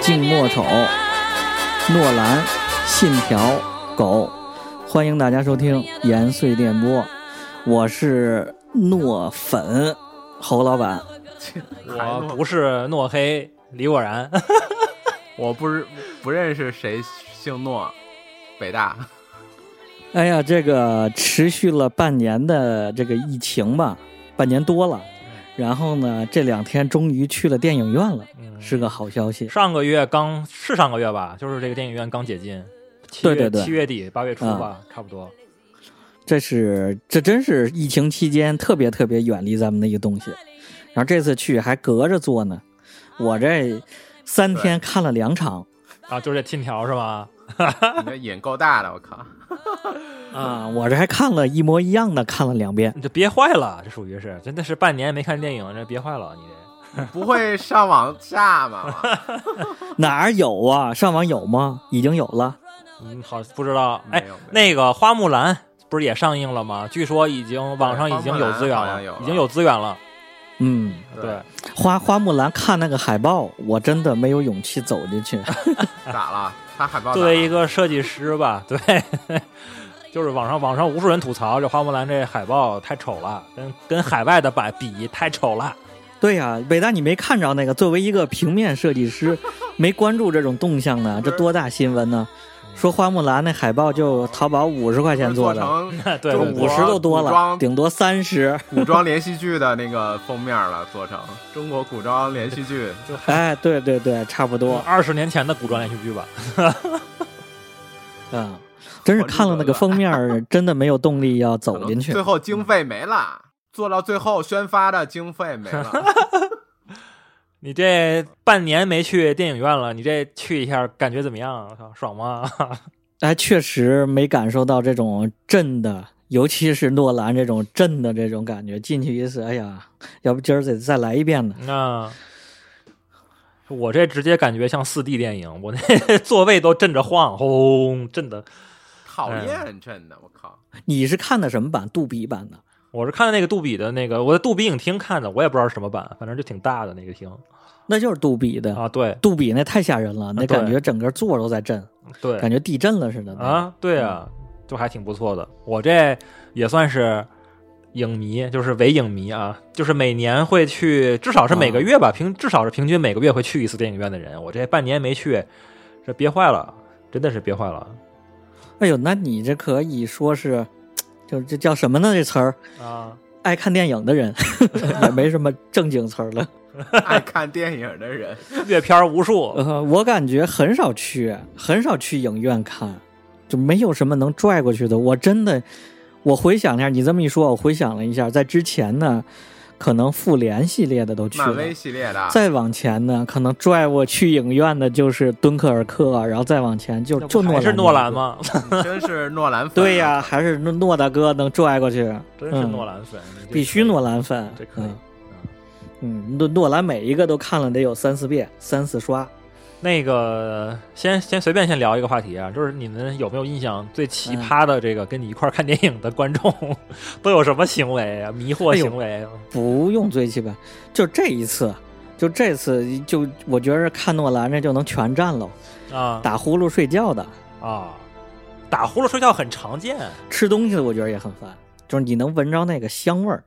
静默丑诺兰、信条、狗，欢迎大家收听延绥电波，我是诺粉侯老板。我不是诺黑李果然，我不是不认识谁姓诺，北大。哎呀，这个持续了半年的这个疫情吧，半年多了。然后呢，这两天终于去了电影院了，嗯是个好消息。上个月刚是上个月吧，就是这个电影院刚解禁，七月对对对七月底八月初吧，差不多。这是这真是疫情期间特别特别远离咱们的一个东西。然后这次去还隔着坐呢，我这三天看了两场啊，就是这信条是吧？你这瘾够大的，我靠！啊，我这还看了一模一样的，看了两遍。你这憋坏了，这属于是真的是半年没看电影，这憋坏了你这。不会上网下吗？哪儿有啊？上网有吗？已经有了。嗯，好，不知道。哎那个花木兰不是也上映了吗？据说已经网上已经有资源了已经有资源了。嗯，对，花花木兰看那个海报，我真的没有勇气走进去。咋了？他海报作为一个设计师吧，对，就是网上网上无数人吐槽这花木兰这海报太丑了，跟跟海外的版比太丑了。对呀、北大你没看着那个？作为一个平面设计师，没关注这种动向呢，这多大新闻呢？说花木兰那海报就淘宝五十块钱做的，对五十都多了，顶多三十。古装连续剧的那个封面了，做成中国古装连续剧。哎，对对对，差不多。二十年前的古装连续剧吧，嗯，真是看了那个封面，真的没有动力要走进去最。后经费没了，做到最后宣发的经费没了。你这半年没去电影院了，你这去一下感觉怎么样？我操，爽吗？哎，确实没感受到这种震的，尤其是诺兰这种震的这种感觉。进去一次，哎呀，要不今儿得再来一遍呢。那我这直接感觉像四 D 电影，我那 座位都震着晃，轰，震的。讨厌，震的，我靠！你是看的什么版？杜比版的？我是看的那个杜比的那个，我在杜比影厅看的，我也不知道是什么版，反正就挺大的那个厅那就是杜比的。啊。对杜比那太吓人了，那感觉整个座都在震，对感觉地震了似的。啊，对啊，就还挺不错的。我这也算是影迷，就是伪影迷啊，就是每年会去，至少是每个月吧，平至少是平均每个月会去一次电影院的人。我这半年没去，这憋坏了，真的是憋坏了哎呦，那你这可以说是，就这叫什么呢？这词儿，啊！爱看电影的人 也没什么正经词儿了。爱看电影的人，阅片无数，呃，我感觉很少去，很少去影院看，就没有什么能拽过去的。我真的，我回想一下，你这么一说，我回想了一下，在之前呢，可能复联系列的都去了漫威。系列的，再往前呢，可能拽我去影院的就是敦刻尔克，然后再往前就就诺兰是诺兰？吗？真是诺兰粉。对呀、还是诺诺大哥能拽过去，真是诺兰粉，必须诺兰粉。这可以。嗯嗯，诺诺兰每一个都看了得有三四遍，三四刷。那个，先先随便先聊一个话题啊，就是你们有没有印象最奇葩的这个跟你一块儿看电影的观众 都有什么行为啊？迷惑行为？不用最奇葩，就这一次，就这次，就我觉得看诺兰这就能全占了。啊打呼噜睡觉的，啊，打呼噜睡觉很常见，吃东西的我觉得也很烦，就是你能闻着那个香味儿，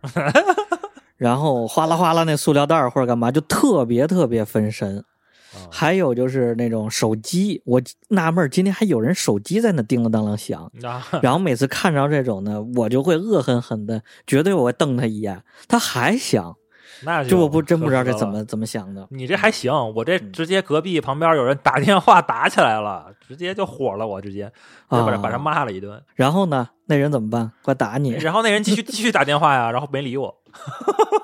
然后哗啦哗啦那塑料袋儿或者干嘛，就特别特别分神。啊还有就是那种手机，我纳闷儿今天还有人手机在那叮了当啷响，啊，然后每次看着这种呢，我就会恶狠狠的，绝对我会瞪他一眼，他还响，那就我不真不知道这。怎么怎么想的。你这还行，我这嗯直接隔壁旁边有人打电话打起来了，直接就火了，我直接就把他啊把他骂了一顿，然后呢，那人怎么办？快打你！然后那人继续 继续打电话呀，然后没理我，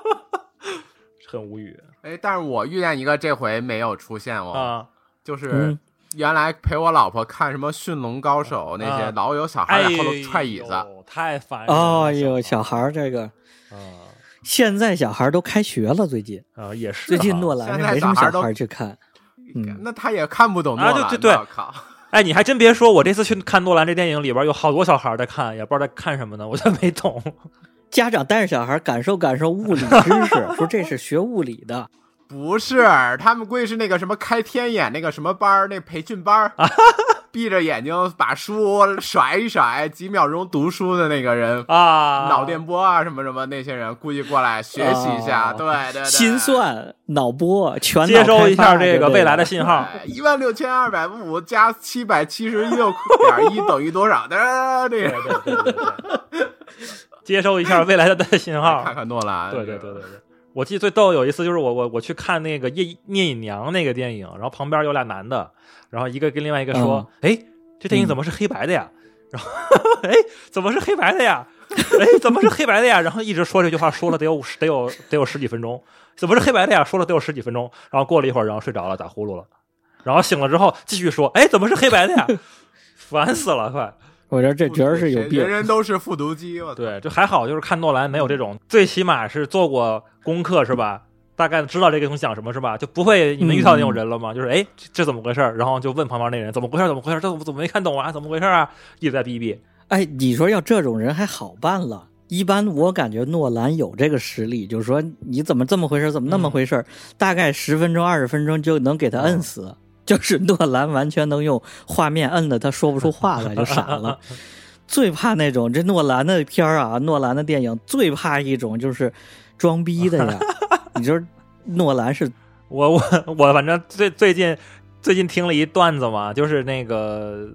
很无语哎，但是我遇见一个这回没有出现哦，啊。就是嗯原来陪我老婆看什么《驯龙高手》那些，啊老有小孩哎在后头踹椅子。呦，太烦人了！哦呦，小孩这个，啊现在小孩都开学了，最近啊也是最近诺兰没什么小小孩去看。嗯那他也看不懂诺兰，啊对对对靠！哎，你还真别说，我这次去看诺兰这电影里边有好多小孩在看，也不知道在看什么呢，我就没懂。家长带着小孩感受感受物理知识，说这是学物理的。不是，他们估计是那个什么开天眼那个什么班儿，那培训班儿，闭着眼睛把书甩一甩，几秒钟读书的那个人，啊，脑电波啊什么什么那些人，估计过来学习一下，啊对对对，心算、脑波全脑接收一下这个未来的信。号。一万六千二百五加七百七十六点一等于多少？的这个对对对对，接收一下未来的信号。看看诺兰，对对对对对，我记得最逗有一次就是我我我去看那个聂聂隐娘那个电影，然后旁边有俩男的，然后一个跟另外一个说：“哎、这电影怎么是黑白的呀？” 然后哎，怎么是黑白的呀？哎，怎么是黑白的呀？然后一直说这句话，说了得有得有得有十几分钟。怎么是黑白的呀？说了得有十几分钟。然后过了一会儿，然后睡着了，打呼噜了。然后醒了之后继续说：“哎，怎么是黑白的呀？”烦死了，快！我觉得这绝对是有病人。人都是复读机，我对，就还好，就是看诺兰没有这种，最起码是做过功课是吧？大概知道这个东西讲什么是吧？就不会你们遇到那种人了吗？就是哎，这这怎么回事儿？然后就问旁边那人怎么回事儿？怎么回事这怎么怎么没看懂啊？怎么回事儿啊？一直在逼逼。哎，你说要这种人还好办了。一般我感觉诺兰有这个实力，就是说你怎么这么回事，怎么那么回事，大概十分钟、二十分钟就能给他摁死。就是诺兰完全能用画面摁的他说不出话来，就傻了。最怕那种这诺兰的片儿啊，诺兰的电影最怕一种就是装逼的呀。你说诺兰是我我我反正最最近最近听了一段子嘛，就是那个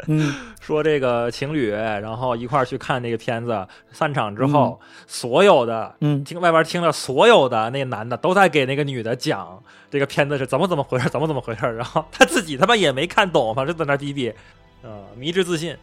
嗯。说这个情侣，然后一块儿去看那个片子，散场之后，所有的嗯。听外边听了所有的那男的都在给那个女的讲这个片子是怎么怎么回事，怎么怎么回事，然后他自己他妈也没看懂，反正在那逼逼，呃、迷之自信，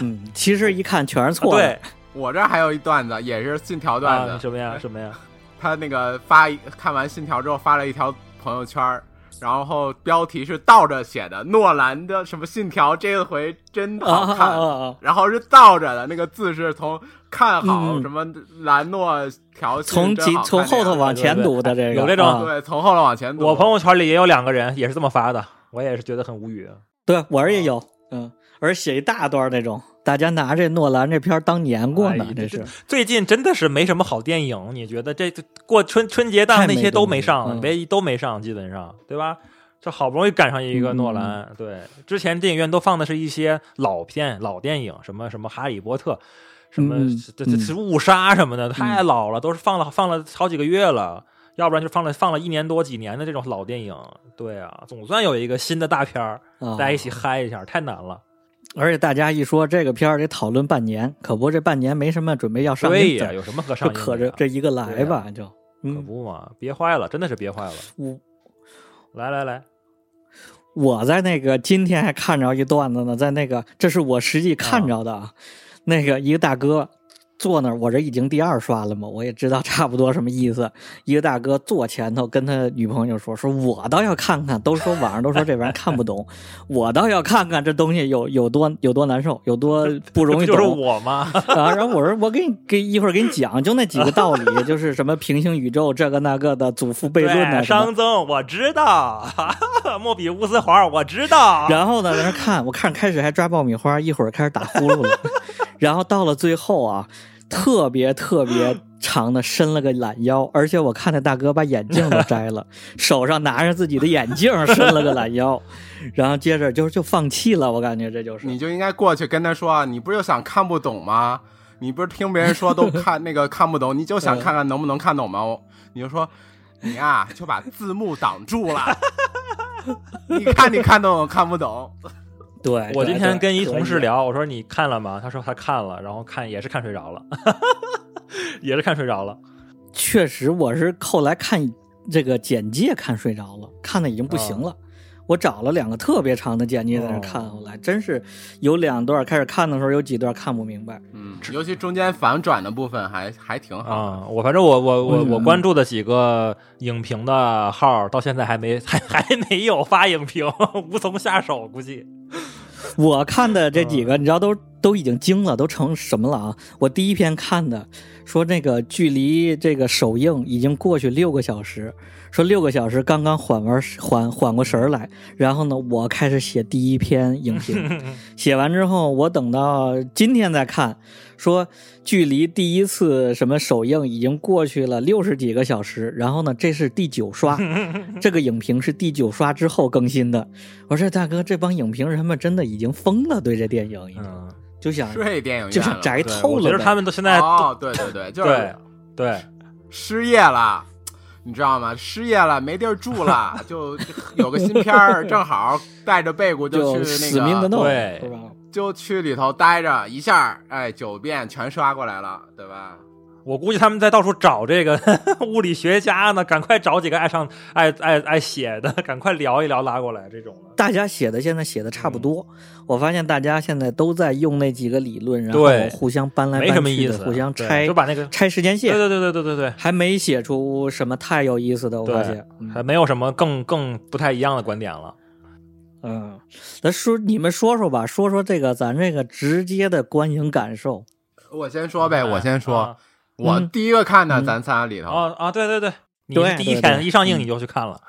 嗯，其实一看全是错的。对。我这还有一段子，也是信条段子，啊，什么呀什么呀，他那个发看完信条之后发了一条朋友圈儿，然后标题是倒着写的，诺兰的什么信条这回真好看，啊啊！然后是倒着的，那个字是从看好嗯什么兰诺条信从从后头往前读的这个有这种啊对，从后头往前读。我朋友圈里也有两个人也是这么发的，我也是觉得很无语。对我儿也有，嗯，而写一大段那种，大家拿这诺兰这片儿当年过呢哎，这是。最近真的是没什么好电影，你觉得这这过春春节档那些都没上，嗯没都没上，基本上对吧？这好不容易赶上一个诺兰，嗯对，之前电影院都放的是一些老片、老电影，什么什么《哈利波特》，什么嗯这这这误杀什么的，太老了，都是放了放了好几个月了，要不然就放了放了一年多几年的这种老电影。对啊，总算有一个新的大片儿，啊大家一起嗨一下，太难了。而且大家一说这个片儿得讨论半年，可不这半年没什么准备要上对呀、映的，有什么可上映的就？可着这一个来吧，就可嗯，不嘛，憋坏了，真的是憋坏了。我来来来，我在那个今天还看着一段子呢，在那个这是我实际看着的，啊，那个一个大哥坐那儿，我这已经第二刷了嘛，我也知道差不多什么意思。一个大哥坐前头跟他女朋友说：“说我倒要看看，都说网上都说这玩意儿看不懂，我倒要看看这东西有有多有多难受，有多 不容易就是。”我吗？啊，然后我说我给你给一会儿给你讲，就那几个道理，就是什么平行宇宙这个那个的祖父悖论啊对，什么熵增我知道，莫比乌斯环我知道。然后呢，在那看，我看开始还抓爆米花，一会儿开始打呼噜了，然后到了最后啊，特别特别 长的伸了个懒腰，而且我看那大哥把眼镜都摘了，手上拿着自己的眼镜伸了个懒腰，然后接着就就放弃了，我感觉这就是你就应该过去跟他说啊，你不是就想看不懂吗？你不是听别人说都看那个看不懂，你就想看看能不能看懂吗？你就说你呀、就把字幕挡住了，你看你看懂看不懂？对。我今天跟一同事聊，我说你看了吗？他说他看了，然后看也是看睡着了，也是看睡着了。确实，我是后来看这个简介看睡着了，看的已经不行了。我找了两个特别长的简介在那看，后来真是有两段开始看的时候有几段看不明白。嗯，尤其中间反转的部分还还挺好我反正我我我嗯我关注的几个影评的号，到现在还没还还没有发影评，无从下手，估计。我看的这几个，你知道都都已经惊了，都成什么了啊？我第一篇看的说那个距离这个首映已经过去六个小时，说六个小时刚刚缓完缓缓过神儿来，然后呢，我开始写第一篇影评，写完之后，我等到今天再看，说距离第一次什么首映已经过去了六十几个小时，然后呢，这是第九刷，这个影评是第九刷之后更新的。我说大哥，这帮影评人们真的已经疯了，对这电影已经、嗯，就想睡电影院就想宅，透了呗。我觉得他们都现在哦，对对对，就是对对，失业了，你知道吗？失业了，没地儿住了，就 有个新片儿，正好带着被子就去那个，命的弄，对？就去里头待着，一下，哎，九遍全刷过来了，对吧？我估计他们在到处找这个 物理学家呢，赶快找几个爱上爱爱爱写的，赶快聊一聊，拉过来这种的。大家写的现在写的差不多，嗯我发现大家现在都在用那几个理论，然后互相搬来没什搬去的，么意思，互相拆就把那个拆时间线，对对对对对对对，还没写出什么太有意思的。我发现，还没有什么更更不太一样的观点了。嗯，咱说你们说说吧，说说这个咱这个直接的观影感受。我先说呗，我先说，啊我嗯第一个看的嗯咱仨里头，啊啊！对对对，你第一天一上映嗯。你就去看了，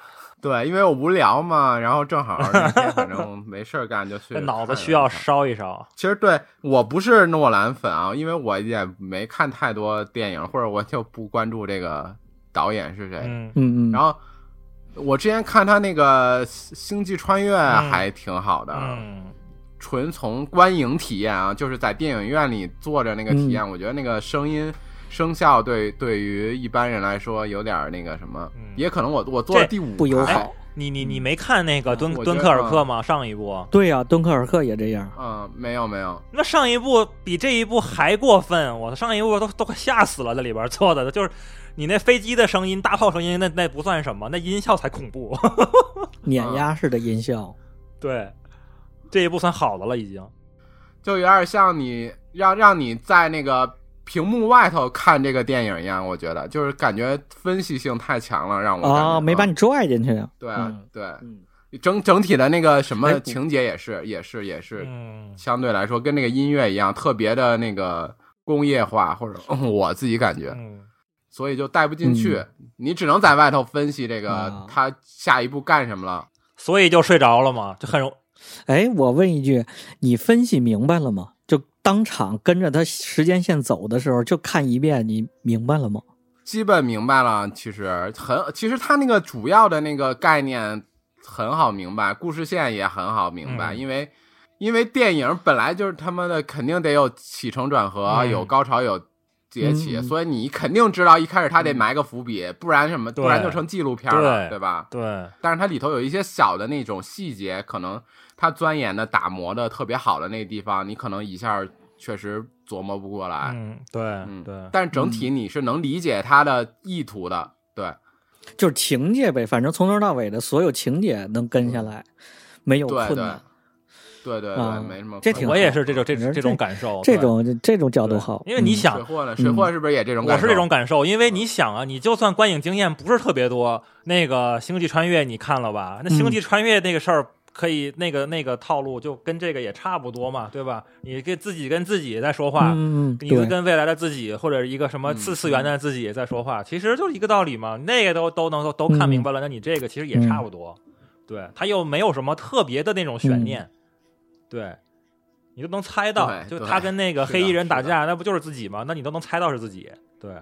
对，因为我无聊嘛，然后正好那天反正没事儿干就去 这脑子需要烧一烧。其实对我不是诺兰粉啊，因为我也没看太多电影，或者我就不关注这个导演是谁。嗯。嗯嗯，然后我之前看他那个《星际穿越》还挺好的，嗯，纯从观影体验啊，就是在电影院里坐着那个体验，嗯。我觉得那个声音。声效对对于一般人来说有点那个什么，嗯也可能我我坐了第五不友好，你你你没看那个敦敦刻尔克吗？上一部，对呀、敦刻尔克也这样。嗯，没有没有，那上一部比这一部还过分，我上一部都都快吓死了，在里边做的就是你那飞机的声音、大炮声音，那那不算什么，那音效才恐怖。碾压式的音效，对，这一部算好的了，已经。就有点像你让让你在那个屏幕外头看这个电影一样，我觉得就是感觉分析性太强了，让我啊，没把你拽进去。对、嗯对嗯，整整体的那个什哎么情节也是也是也是嗯，相对来说跟那个音乐一样特别的那个工业化，或者、我自己感觉，嗯所以就带不进去，你只能在外头分析这个他下一步干什么了。所以就睡着了嘛，就很容哎，我问一句，你分析明白了吗？就当场跟着他时间线走的时候，就看一遍，你明白了吗？基本明白了，其实很，其实他那个主要的那个概念很好明白，故事线也很好明白，嗯因为因为电影本来就是他妈的肯定得有起承转合，嗯有高潮有迭起，嗯所以你肯定知道一开始他得埋个伏笔，不然什么，不然就成纪录片了，对对吧？对，但是它里头有一些小的那种细节，可能他钻研的、打磨的特别好的那个地方，你可能一下确实琢磨不过来。嗯，对嗯对，但是整体你是能理解他的意图的，对就是情节呗，反正从头到尾的所有情节能跟下来，没有困难。对对对，对对没什么。这挺我也是这种这种这种感受，这种这种角度好，嗯因为你想水货呢？水货是不是也这种感受？我是这种感受，因为你想啊，你就算观影经验不是特别多，那个《星际穿越》你看了吧？那《星际穿越》那个事儿，可以那个那个套路就跟这个也差不多嘛，对吧？你跟自己跟自己在说话，嗯，嗯一个对，跟未来的自己，或者一个什么嗯次次元的自己在说话，其实就是一个道理嘛。那个都都能都都看明白了，那你这个其实也差不多。对，他又没有什么特别的那种悬念，对你都能猜到，就他跟那个黑衣人打架，那不就是自己吗？那你都能猜到是自己，对，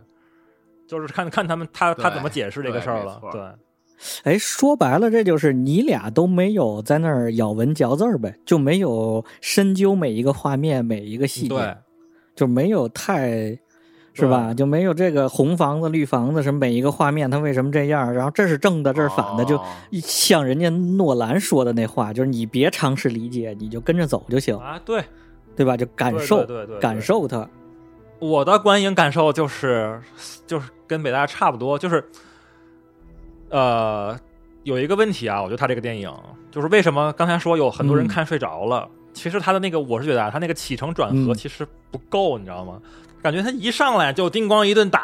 就是看看他们他他怎么解释这个事儿了对。哎，说白了，这就是你俩都没有在那儿咬文嚼字儿呗，就没有深究每一个画面、每一个细节，对，就没有太。是吧？就没有这个红房子、绿房子，什么每一个画面它为什么这样？然后这是正的，这是反的，就哦像人家诺兰说的那话，就是你别尝试理解，你就跟着走就行，啊，对，对吧？就感受，感受它。我的观影感受就是，就是跟北大差不多，就是，呃，有一个问题啊，我觉得他这个电影就是为什么刚才说有很多人嗯看睡着了，其实他的那个，我是觉得啊，他那个起承转合嗯其实不够，你知道吗？感觉他一上来就叮咣一顿打，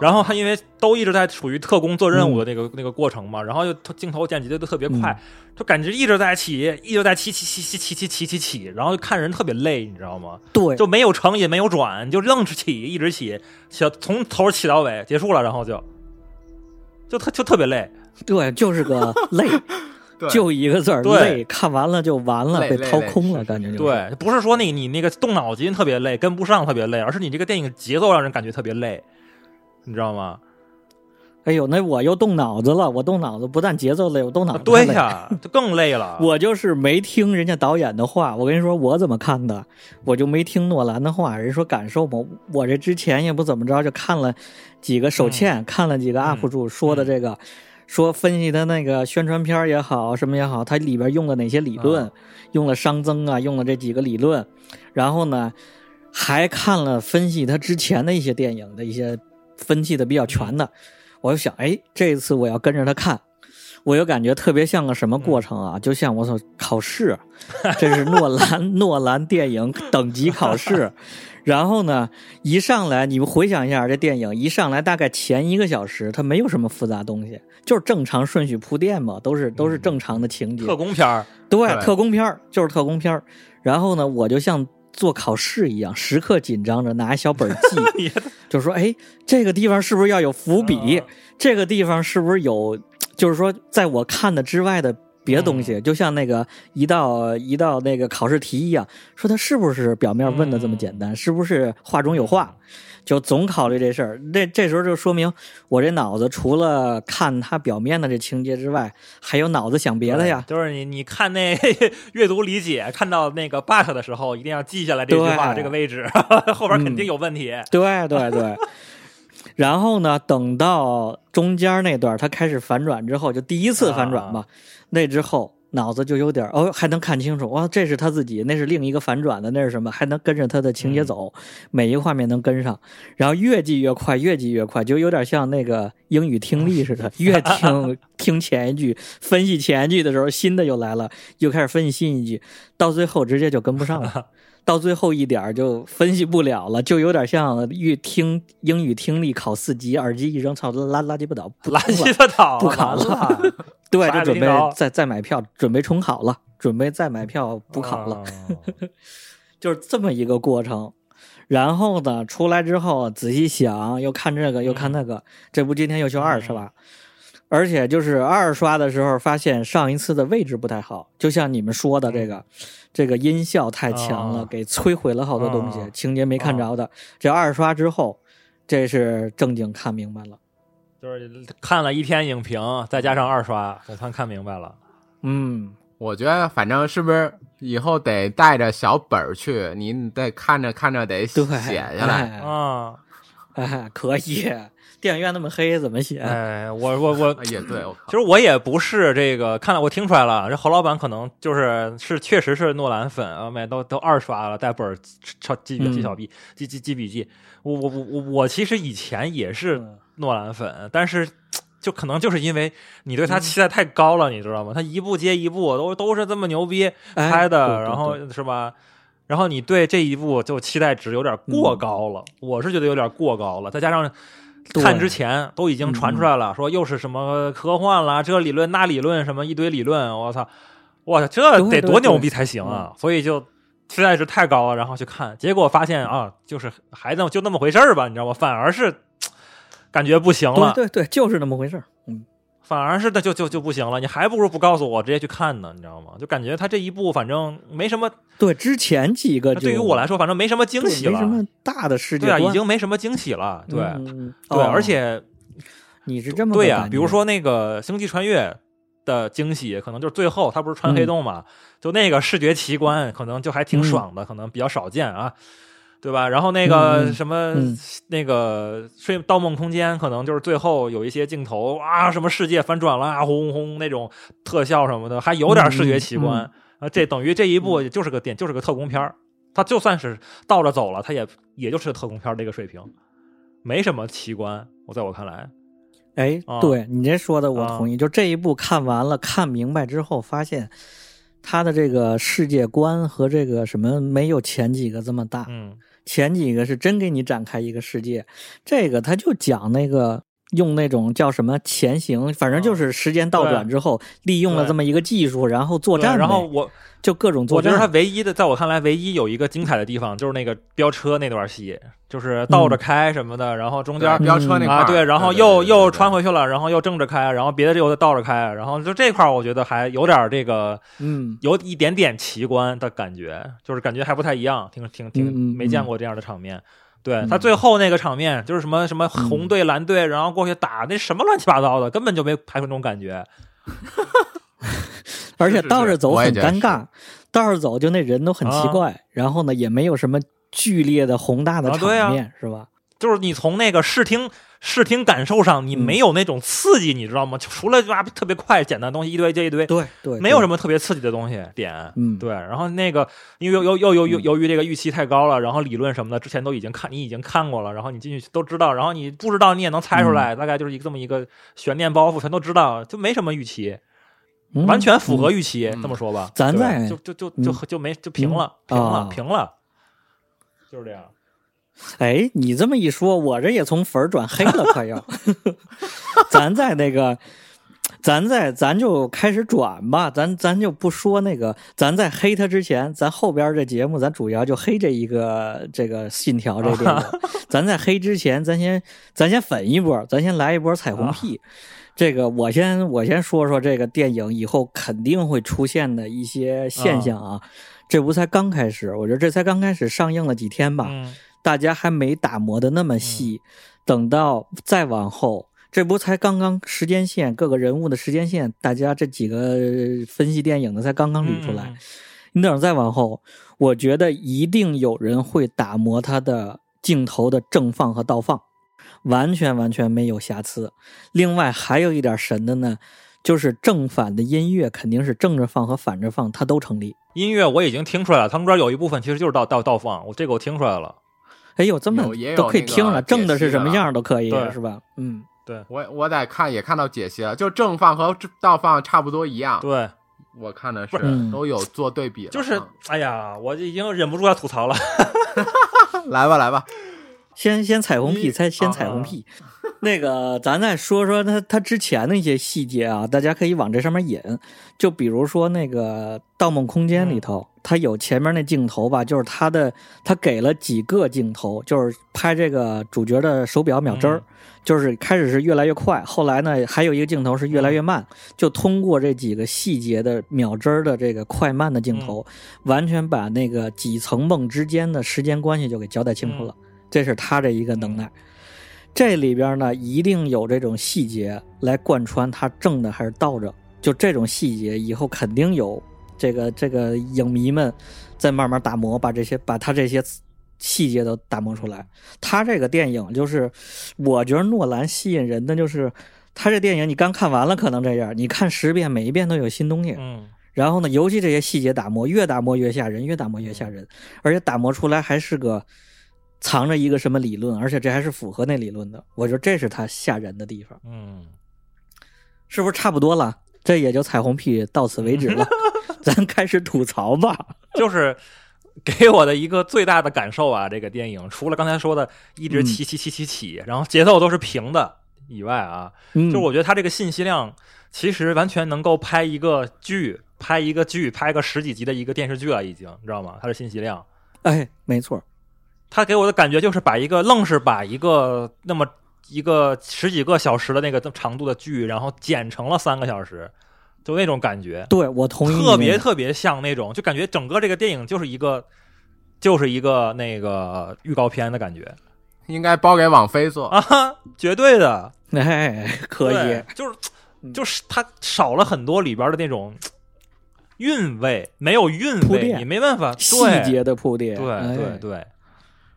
然后他因为都一直在处于特工做任务的那个、那个过程嘛，然后又特镜头剪辑的都特别快，就感觉一直在起，一直在起起起起起起起起起，然后看人特别累，你知道吗？对，就没有成也没有转，就愣是起，一直起，起从头起到尾，结束了，然后就就特就特别累。对，就是个累，对就一个字儿累，看完了就完了，被掏空了，感觉就是。对，不是说你你那个动脑筋特别累，跟不上特别累，而是你这个电影节奏让人感觉特别累，你知道吗？哎呦，那我又动脑子了，我动脑子不但节奏累，我动脑子对呀，就更累了。我就是没听人家导演的话，我跟你说我怎么看的，我就没听诺兰的话。人说感受嘛，我这之前也不怎么着，就看了几个手欠，看了几个 UP 主说的这个，说分析他那个宣传片也好，什么也好，它里边用了哪些理论，啊用了熵增啊，用了这几个理论，然后呢，还看了分析他之前的一些电影的一些分析的比较全的。我就想，哎，这次我要跟着他看，我又感觉特别像个什么过程啊？就像我操考试，这是诺兰 诺兰电影等级考试。然后呢，一上来你们回想一下，这电影一上来大概前一个小时，它没有什么复杂东西，就是正常顺序铺垫嘛，都是都是正常的情节。特工片儿，对，对特工片儿就是特工片儿。然后呢，我就像做考试一样，时刻紧张着，拿一小本儿记，就说：“哎，这个地方是不是要有伏笔？啊这个地方是不是有，就是说，在我看的之外的别的东嗯西？就像那个一道一道那个考试题一样，说它是不是表面问的这么简单？是不是话中有话？就总考虑这事儿。这这时候就说明我这脑子除了看他表面的这情节之外，还有脑子想别的呀。就是你你看那 阅读理解，看到那个 but 的时候，一定要记下来这句话这个位置，后边肯定有问题。对对对。然后呢，等到中间那段他开始反转之后，就第一次反转嘛，那之后脑子就有点哦，还能看清楚哇，这是他自己，那是另一个反转的，那是什么？还能跟着他的情节走，每一个画面能跟上，然后越记越快，越记越快，就有点像那个英语听力似的，越听听前一句，分析前一句的时候，新的又来了，又开始分析新一句，到最后直接就跟不上了。到最后一点儿就分析不了了，就有点像预听英语听力考四级，耳机一扔，操，拉垃圾不倒，不乱通了七八糟，不考了。了，对，就准备再再买票，准备重考了，准备再买票补考了，哦 就是这么一个过程。然后呢，出来之后仔细想，又看这个，又看那个，这不今天又去二刷，嗯而且就是二刷的时候发现上一次的位置不太好，就像你们说的这个，这个音效太强了，给摧毁了好多东西，啊情节没看着的。这二刷之后，这是正经看明白了。就是看了一天影评，再加上二刷，总算看明白了。嗯，我觉得反正是不是以后得带着小本儿去，你得看着看着得写，下来。哎啊，哎，可以。电影院那么黑，怎么写？哎，我我我啊也对，其实我也不是这个，看来我听出来了，这侯老板可能就是是确实是诺兰粉啊，买都都二刷了，带本儿抄记笔嗯记小笔记记记笔记。我我我我我其实以前也是嗯诺兰粉，但是就可能就是因为你对嗯他期待太高了，你知道吗？他一部接一部都都是这么牛逼哎拍的，对对然后是吧？然后你对这一部就期待值有点过高了，我是觉得有点过高了，再加上。看之前都已经传出来了，说又是什么科幻啦，这理论那理论，什么一堆理论，我操，我操，这得多牛逼才行啊！所以就期待值太高了，然后去看，结果发现啊，就是还那就那么回事儿吧，你知道吗？反而是感觉不行了，对对对，就是那么回事儿。嗯，反而是的就就就不行了，你还不如不告诉我，直接去看呢，你知道吗？就感觉他这一部反正没什么，对，之前几个对于我来说，反正没什么惊喜了。没什，么大的世界对啊，已经没什么惊喜了，对。嗯对，哦。而且你是这么对呀、比如说那个《星际穿越》的惊喜，可能就是最后他不是穿黑洞嘛，就那个视觉奇观，可能就还挺爽的，可能比较少见啊，对吧？然后那个什么、嗯那个《睡盗梦空间》，可能就是最后有一些镜头啊，什么世界翻转了啊，轰轰那种特效什么的，还有点视觉奇观、嗯啊。这等于这一部就是个点，就是个特工片儿。它就算是倒着走了，它也也就是特工片儿这个水平，没什么奇观。我在我看来，哎啊，对你这说的我啊同意。就这一部看完了，看明白之后，发现它的这个世界观和这个什么没有前几个这么大，嗯。前几个是真给你展开一个世界，这个他就讲那个用那种叫什么前行，反正就是时间倒转之后，利用了这么一个技术，然后作战，然后我就各种作战。我觉得它。唯一的，在我看来，唯一有一个精彩的地方就是那个飙车那段戏，就是倒着开什么的，然后中间飙车那块对，然后又又穿回去了，然后又正着开，然后别的又倒着开，然后就这块儿我觉得还有点这个嗯，有一点点奇观的感觉，就是感觉还不太一样，挺挺挺没见过这样的场面。他最后那个场面，就是什么什么红队蓝队，然后过去打那什么乱七八糟的，根本就没拍出那种感觉。而且是是倒着走很尴尬，倒着走就那人都很奇啊。怪，然后呢也没有什么剧烈的宏大的场面，是吧？就是你从那个视听视听感受上，你嗯没有那种刺激，你知道吗？就除了哇特别快简单东西一堆接一堆，对对，没有什么，特别刺激的东西点。嗯，对，然后那个因为由由由由嗯由于这个预期太高了，然后理论什么的之前都已经看你已经看过了，然后你进去都知道，然后你不知道你也能猜出来，嗯大概就是一个这么一个悬念包袱，全都知道，就没什么预期，嗯完全符合嗯预期。嗯这么说吧，咱在就就就就嗯就没就平了，嗯平了啊，平了，就是这样。哎，你这么一说，我这也从粉儿转黑了，快要。咱在那个，咱在咱就开始转吧，咱咱就不说那个，咱在黑他之前，咱后边这节目咱主要就黑这一个这个信条这电影。咱在黑之前，咱先咱先粉一波，咱先来一波彩虹屁。这个我先我先说说这个电影以后肯定会出现的一些现象啊。这不才刚开始，我觉得这才刚开始上映了几天吧。嗯大家还没打磨的那么细，等到再往后，这不才刚刚时间线各个人物的时间线，大家这几个分析电影的才刚刚捋出来。嗯你等再往后，我觉得一定有人会打磨他的镜头的正放和倒放，完全完全没有瑕疵。另外还有一点神的呢，就是正反的音乐肯定是正着放和反着放，它都成立。音乐我已经听出来了，他们边有一部分其实就是倒倒倒放，我这个我听出来了。哎呦，这么都可以听了，正的是什么样都可以，对是吧？嗯。对我我得看也看到解析了，就正放和倒放差不多一样。对，我看的是都有做对比，就是嗯哎呀，我已经忍不住要吐槽了。来吧来吧，先先彩虹屁，你再先啊彩虹屁。那个，咱再说说他他之前的一些细节啊，大家可以往这上面引。就比如说那个《盗梦空间》里头，他有前面那镜头吧，就是他的他给了几个镜头，就是拍这个主角的手表秒针儿，嗯就是开始是越来越快，后来呢还有一个镜头是越来越慢，就通过这几个细节的秒针儿的这个快慢的镜头，完全把那个几层梦之间的时间关系就给交代清楚了。这是他这一个能耐。这里边呢，一定有这种细节来贯穿他正的还是倒着，就这种细节以后肯定有这个这个影迷们在慢慢打磨，把这些把他这些细节都打磨出来。他这个电影就是，我觉得诺兰吸引人的就是他这电影，你刚看完了可能这样，你看十遍，每一遍都有新东西。嗯然后呢，尤其这些细节打磨，越打磨越吓人，越打磨越吓人，而且打磨出来还是个藏着一个什么理论，而且这还是符合那理论的。我觉得这是他吓人的地方，嗯，是不是差不多了？这也就彩虹屁到此为止了，咱开始吐槽吧。就是给我的一个最大的感受啊，这个电影除了刚才说的一直嗯起起起起起，然后节奏都是平的以外啊，嗯，就我觉得它这个信息量其实完全能够拍一个剧，拍一个剧，拍个十几集的一个电视剧了，已经，你知道吗？它的信息量，哎，没错，它给我的感觉就是把一个愣是把一个那么一个十几个小时的那个长度的剧，然后剪成了三个小时，就那种感觉，对我同意特别特别像那种，就感觉整个这个电影就是一个就是一个那个预告片的感觉。应该包给网飞做。啊，绝对的，哎，可以，就是嗯就是它少了很多里边的那种韵味，没有韵味，铺垫。你没办法细节的铺垫，对哎对对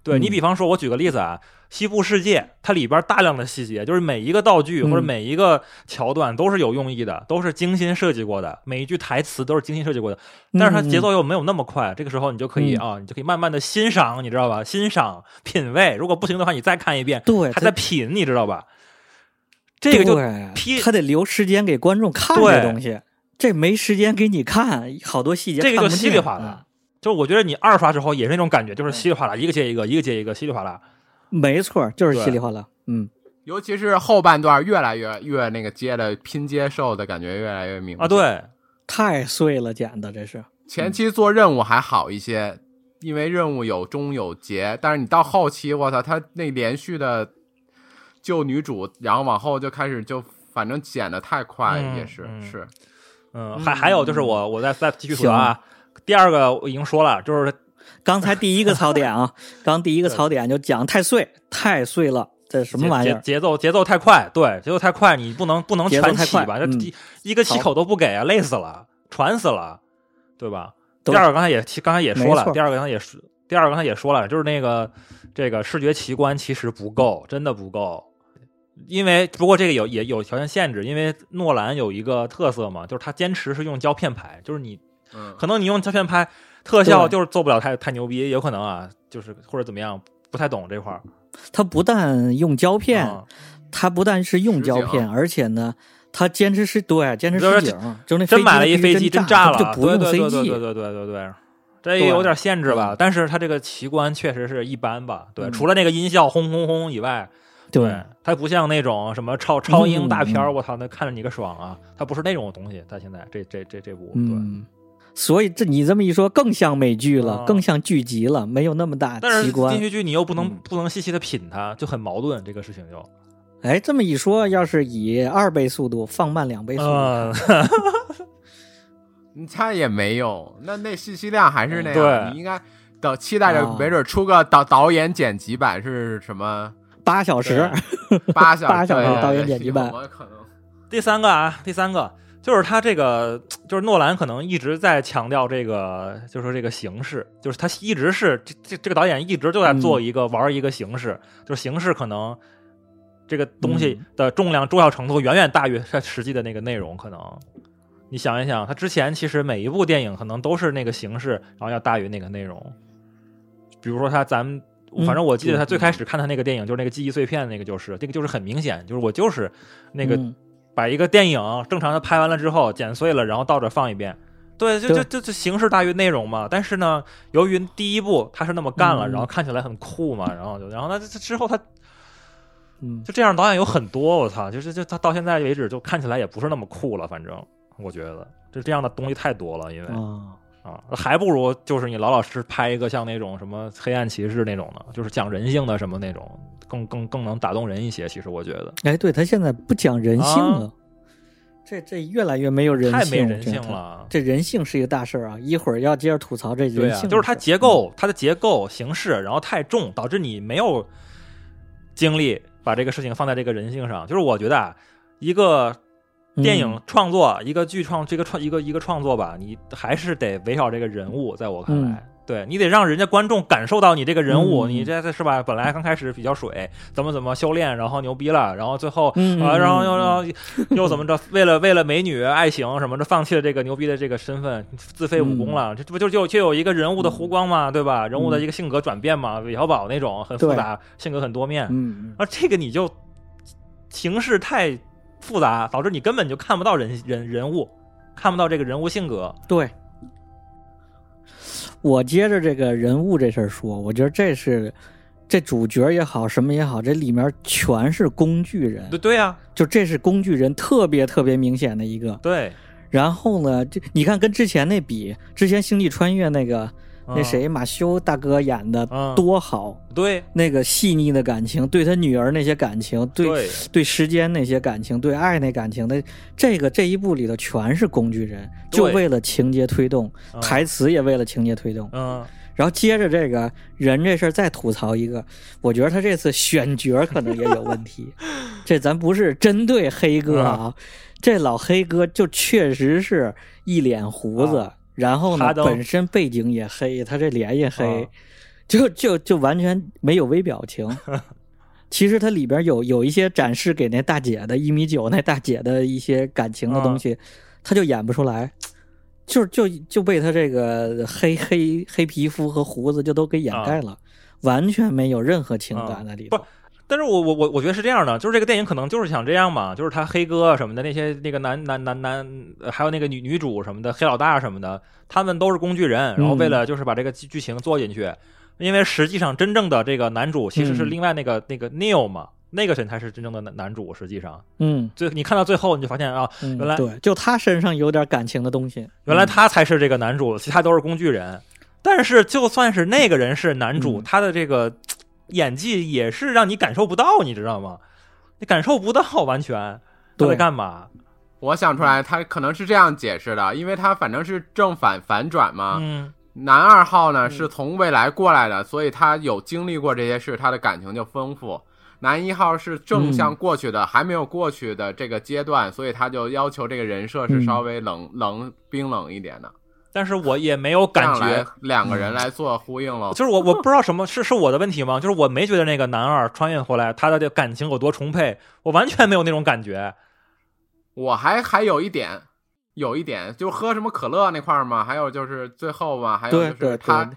对，嗯你比方说，我举个例子啊，《西部世界》它里边大量的细节，就是每一个道具嗯或者每一个桥段都是有用意的，都是精心设计过的，每一句台词都是精心设计过的。但是它节奏又没有那么快，这个时候你就可以嗯啊，你就可以慢慢的欣赏，你知道吧？欣赏、品味。如果不行的话，你再看一遍，对，还在品，你知道吧？这个就批他得留时间给观众看这东西。这没时间给你看，好多细节这个就稀里哗啦。就是我觉得你二刷之后也是那种感觉，就是稀里哗啦，一个接一个，一个接一个，稀里哗啦。嗯没错，就是稀里哗啦。嗯，尤其是后半段越来越越那个接的拼接受的感觉越来越明显啊，对，太碎了，剪的这是。前期做任务还好一些，因为任务有终有结，但是你到后期，我操，他那连续的救女主，然后往后就开始就反正剪的太快，嗯也是、嗯是，嗯，还还有就是我我再再继续说啊，第二个我已经说了，就是刚才第一个槽点啊，刚第一个槽点就讲太碎，太碎了，这什么玩意儿？节节奏节奏太快，对，节奏太快，你不能不能节奏太快全起吧？这嗯一一个气口都不给啊，累死了，喘死了，对吧？对第二个刚才也刚才也说了，第二个刚才也说，第二个刚才也说了，就是那个这个视觉奇观其实不够，真的不够。因为不过这个有也有条件限制，因为诺兰有一个特色嘛，就是他坚持是用胶片拍，就是你嗯，可能你用胶片拍特效就是做不了太太牛逼，有可能啊，就是或者怎么样，不太懂这块儿。他不但用胶片，啊他不但是用胶片，而且呢，他坚持是对坚持就是实景，就那真买了一飞飞机，真炸了，就不用对对对 CG。对对对对对对，这也有点限制吧。但是它这个奇观确实是一般吧，对，嗯除了那个音效轰轰轰以外，对，它不像那种什么超超英大片我操，那看着你个爽啊！它不是那种东西，它现在这这这这部，对。嗯，所以这你这么一说，更像美剧了，啊。更像剧集了，没有那么大但观。连。续剧你又不能嗯。不能细细的品它，就很矛盾，这个事情就，哎，这么一说，要是以二倍速度放慢两倍速度嗯看，你猜也没有，那那信息量还是那样，对。你应该等期待着啊，没准出个导导演剪辑版是什么？八小时，八 小八小时导演剪辑版。可能。第三个啊，第三个就是他这个，就是诺兰可能一直在强调这个，就是说这个形式，就是他一直是这这这个导演一直就在做一个、玩一个形式，就是形式可能这个东西的重量重要程度远远大于它实际的那个内容，可能。你想一想，他之前其实每一部电影可能都是那个形式，然后要大于那个内容。比如说他，咱们嗯反正我记得他最开始看他那个电影，就是那个记忆碎片，那个就是这个就是很明显，就是我就是那个嗯把一个电影正常的拍完了之后剪碎了，然后倒着放一遍。对，就就就就形式大于内容嘛。但是呢，由于第一部他是那么干了，嗯。然后看起来很酷嘛，然后就然后呢这之后他嗯，就这样导演有很多，我操，就是就他到现在为止就看起来也不是那么酷了，反正我觉得。就这样的东西太多了，因为啊，啊，还不如就是你老老实实拍一个像那种什么黑暗骑士那种的，就是讲人性的什么那种，更更更能打动人一些。其实我觉得哎，对他现在不讲人性啊了，这这越来越没有人性，太没人。性了。这人性是一个大事儿啊，一会儿要接着吐槽这人对啊，性的事儿，就是它结构，它的结构形式，然后太重，导致你没有精力把这个事情放在这个人性上。就是我觉得啊，一个电影嗯创作，一个剧创，这个创一个一个创作吧，你还是得围绕这个人物。在我看来，嗯对你得让人家观众感受到你这个人物，嗯你这这是吧？本来刚开始比较水，怎么怎么修炼，然后牛逼了，然后最后啊，然后又嗯然后又怎么着？为了为了美女爱情什么的，放弃了这个牛逼的这个身份，自废武功嗯了。这这不就就就有一个人物的弧光嘛，对吧？人物的一个性格转变嘛，韦小宝那种很复杂，性格很多面。嗯，而这个你就形式太复杂，导致你根本就看不到人人人物，看不到这个人物性格。对。我接着这个人物这事儿说，我觉得这是这主角也好，什么也好，这里面全是工具人，对对呀、就这是工具人特别特别明显的一个。对，然后呢，这你看跟之前那比，之前星际穿越那个、那嗯谁马修大哥演的嗯多好，对。那个细腻的感情，对他女儿那些感情，对对。对时间那些感情，对爱那感情的，这个这一部里头全是工具人，就为了情节推动，嗯台词也为了情节推动。嗯然后接着这个人这事儿再吐槽一个，我觉得他这次选角可能也有问题。这咱不是针对黑哥啊，这老黑哥就确实是一脸胡子，啊然后呢本身背景也黑，他这脸也黑，啊。就就就完全没有微表情。其实它里边有有一些展示给那大姐的一米九那大姐的一些感情的东西，他就演不出来，就就就被他这个黑黑黑皮肤和胡子就都给掩盖了，完全没有任何情感在里头。不但是我我我我觉得是这样的，就是这个电影可能就是想这样嘛，就是他黑哥什么的那些那个男男男男，呃还有那个女女主什么的黑老大什么的，他们都是工具人，然后为了就是把这个剧剧情做进去，因为实际上真正的这个男主其实是嗯。另外那个、那个 Neil 嘛，那个人才是真正的男男主，实际上。嗯，最你看到最后你就发现啊，嗯原来对，就他身上有点感情的东西。原来他才是这个男主，其他都是工具人。但是就算是那个人是男主，嗯。他的这个演技也是让你感受不到，你知道吗？你感受不到完全他在干嘛？我想出来，他可能是这样解释的，因为他反正是正反反转嘛。嗯，男二号呢嗯是从未来过来的，所以他有经历过这些事，他的感情就丰富。男一号是正向过去的，还没有过去的这个阶段，所以他就要求这个人设是稍微冷、冷冰冷一点的，但是我也没有感觉，两个人来做呼应了。就是我我不知道什么是是我的问题吗？就是我没觉得那个男二穿越回来他的这感情有多充沛，我完全没有那种感觉。我还还有一点，有一点就喝什么可乐那块儿嘛，还有就是最后嘛，还有就对对是他对，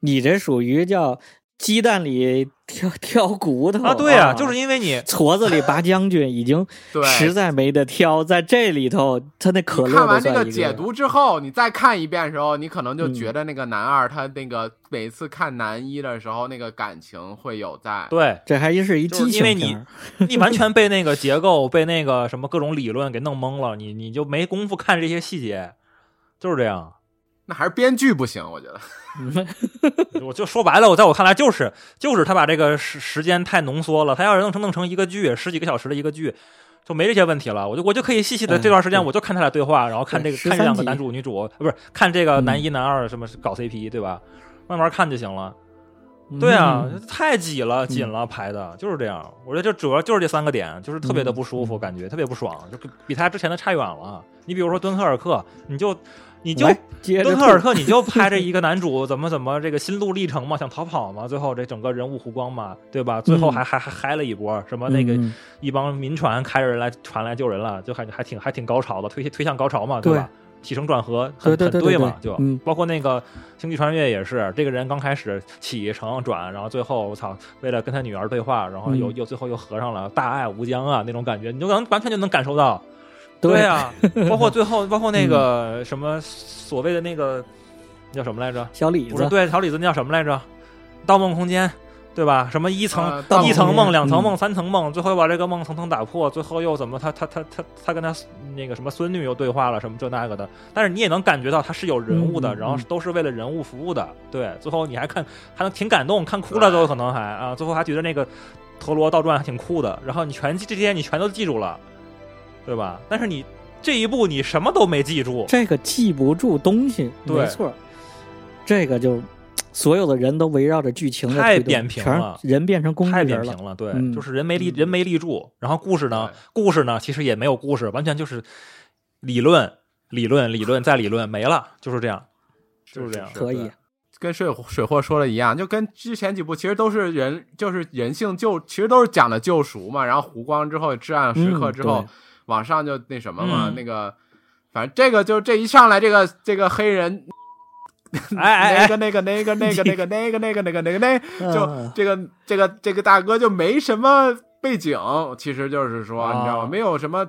你这属于叫鸡蛋里挑挑骨头啊，对啊，就是因为你矬子里拔将军，已经 对实在没得挑，在这里头，他那可乐看完这个解读之后，你再看一遍的时候，你可能就觉得那个男二他那个每次看男一的时候，那个感情会有在。对这还是一就是激因为你 你完全被那个结构、被那个什么各种理论给弄懵了，你你就没工夫看这些细节，就是这样。那还是编剧不行，我觉得。我就说白了，我在我看来就是就是他把这个时时间太浓缩了，他要是弄成弄成一个剧，十几个小时的一个剧。就没这些问题了，我就我就可以细细的哎这段时间，我就看他俩对话，然后看这个看这两个男主女主，呃不是看这个嗯男一男二什么搞 CP 对吧？慢慢看就行了。对啊，嗯太挤了，紧了，排的就是这样。我觉得这主要就是这三个点，就是特别的不舒服，嗯感觉特别不爽，就比他之前的差远了。你比如说敦刻尔克，你就你就敦刻尔克，你就拍着一个男主怎么怎么这个心路历程嘛，想逃跑嘛，最后这整个人物弧光嘛，对吧？最后还还还嗨了一波，什么那个嗯一帮民船开着人来船来救人了，就还还挺还挺高潮的，推推向高潮嘛，对吧？起承转合很很对嘛，就包括那个星际穿越也是，这个人刚开始起承转，然后最后我操，为了跟他女儿对话，然后又嗯又最后又合上了，大爱无疆啊那种感觉，你就能完全就能感受到。对对啊，包括最后包括那嗯个什么所谓的那个叫什么来着？小李子，不是对，小李子那叫什么来着？《盗梦空间》，对吧？什么一层、呃一层梦、两层梦、嗯三层梦，最后又把这个梦层层打破，最后又怎么他他他他他跟他那个什么孙女又对话了，什么这那个的。但是你也能感觉到他是有人物的，然后都是为了人物服务的。对，最后你还看还能挺感动，看哭了都有可能还啊，最后还觉得那个陀螺倒转还挺酷的。然后你全记这些你全都记住了，对吧？但是你这一步你什么都没记住，这个记不住东西，对没错，这个就所有的人都围绕着剧情的太扁平了人变成工具了。扁平了，对，嗯就是人没立嗯人没立住，然后故事呢，故事呢其实也没有故事，完全就是理论理论理论再理论没了，就是这样，就是这样可以跟水水货说的一样，就跟之前几部其实都是人，就是人性救，其实都是讲的救赎嘛。然后湖光之后，至暗时刻嗯之后，对往上就那什么嘛，嗯那个反正这个就这一上来，这个这个黑人，哎哎哎那个那个那个那个那个那个那个那个那个那，就嗯这个这个这个大哥就没什么背景，其实就是说，哦你知道吗？没有什么